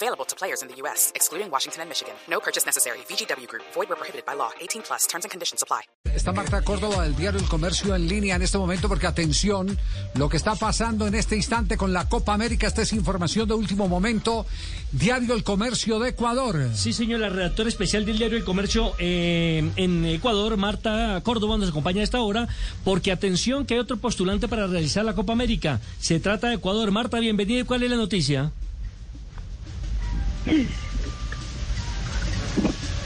Available to players in the U.S., excluding Washington and Michigan. No purchase necessary. VGW Group. Void where prohibited by law. 18 plus. Terms and conditions apply. Está Marta Córdoba del diario El Comercio en línea en este momento porque atención, lo que está pasando en este instante con la Copa América, esta es información de último momento. Diario El Comercio de Ecuador. Sí, señor, la redactora especial del diario El Comercio eh, en Ecuador, Marta Córdoba, nos acompaña a esta hora, porque atención que hay otro postulante para realizar la Copa América. Se trata de Ecuador. Marta, bienvenida. ¿Cuál es la noticia?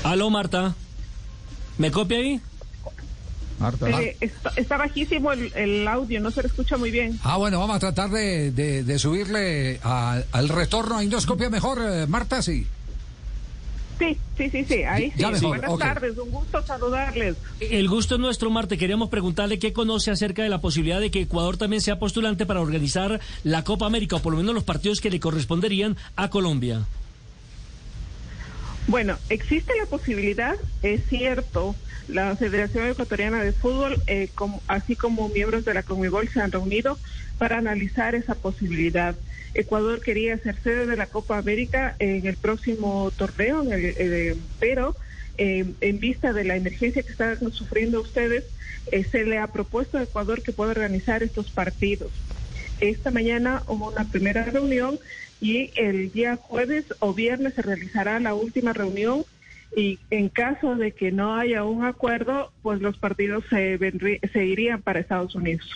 Aló, Marta. ¿Me copia ahí? Marta. Eh, está, está bajísimo el, el audio, no se le escucha muy bien. Ah, bueno, vamos a tratar de, de- de subirle a- al retorno. Ahí nos copia mejor, eh, Marta, sí. Sí, sí, sí, sí, ahí sí. Ya mejor, Buenas tardes, un gusto saludarles. El gusto es nuestro, Marta. Queríamos preguntarle qué conoce acerca de la posibilidad de que Ecuador también sea postulante para organizar la Copa América, o por lo menos los partidos que le corresponderían a Colombia. Bueno, existe la posibilidad, es cierto, la Federación Ecuatoriana de Fútbol, eh, como- así como miembros de la Conmebol, se han reunido para analizar esa posibilidad. Ecuador quería ser sede de la Copa América en el próximo torneo, en el- eh, pero eh, en vista de la emergencia que están sufriendo ustedes, eh, se le ha propuesto a Ecuador que pueda organizar estos partidos. Esta mañana hubo una primera reunión y el día jueves o viernes se realizará la última reunión y en caso de que no haya un acuerdo, pues los partidos se, vendrí- irían para Estados Unidos.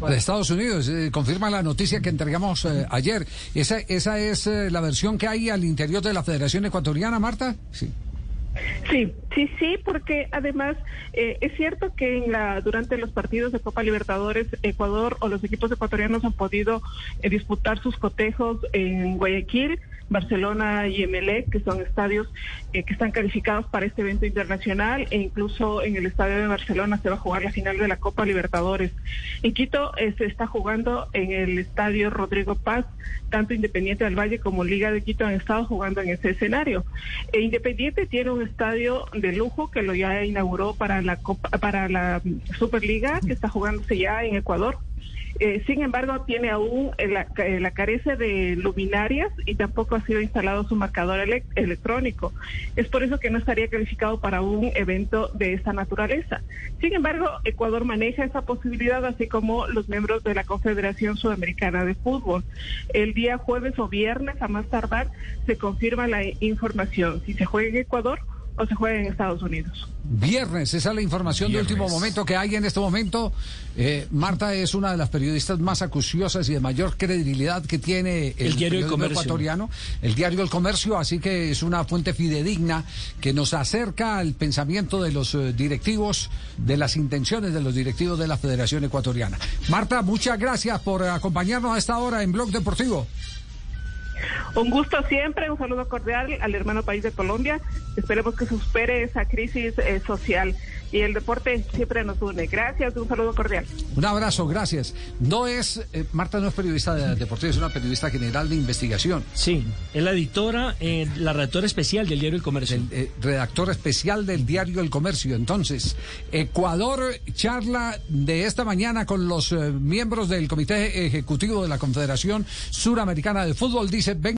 Para Estados Unidos, eh, confirma la noticia que entregamos eh, ayer. ¿Esa, esa es eh, la versión que hay al interior de la Federación Ecuatoriana, Marta? Sí. Sí, sí, sí, porque además eh, es cierto que en la durante los partidos de Copa Libertadores Ecuador o los equipos ecuatorianos han podido eh, disputar sus cotejos en Guayaquil, Barcelona y Emelec, que son estadios eh, que están calificados para este evento internacional e incluso en el estadio de Barcelona se va a jugar la final de la Copa Libertadores. En Quito eh, se está jugando en el estadio Rodrigo Paz, tanto Independiente del Valle como Liga de Quito han estado jugando en ese escenario. E Independiente tiene un estadio de lujo que lo ya inauguró para la Copa, para la Superliga que está jugándose ya en Ecuador. Eh, sin embargo, tiene aún eh, la, eh, la carece de luminarias y tampoco ha sido instalado su marcador elec- electrónico. Es por eso que no estaría calificado para un evento de esa naturaleza. Sin embargo, Ecuador maneja esa posibilidad, así como los miembros de la Confederación Sudamericana de Fútbol. El día jueves o viernes, a más tardar, se confirma la información si se juega en Ecuador o se juega en Estados Unidos. Viernes, esa es la información de último momento que hay en este momento. Eh, Marta es una de las periodistas más acuciosas y de mayor credibilidad que tiene el, El diario El Comercio. ecuatoriano, el diario El Comercio, así que es una fuente fidedigna que nos acerca al pensamiento de los eh, directivos, de las intenciones de los directivos de la Federación Ecuatoriana. Marta, muchas gracias por acompañarnos a esta hora en Blog Deportivo. Un gusto siempre, un saludo cordial al hermano país de Colombia. Esperemos que supere esa crisis eh, social y el deporte siempre nos une. Gracias, un saludo cordial. Un abrazo, gracias. No es, eh, Marta no es periodista de, deportiva, es una periodista general de investigación. Sí, es la editora, eh, la redactora especial del diario El Comercio. el eh, redactor especial del diario El Comercio. Entonces, Ecuador charla de esta mañana con los eh, miembros del Comité Ejecutivo de la Confederación Suramericana de Fútbol. Dice, ven.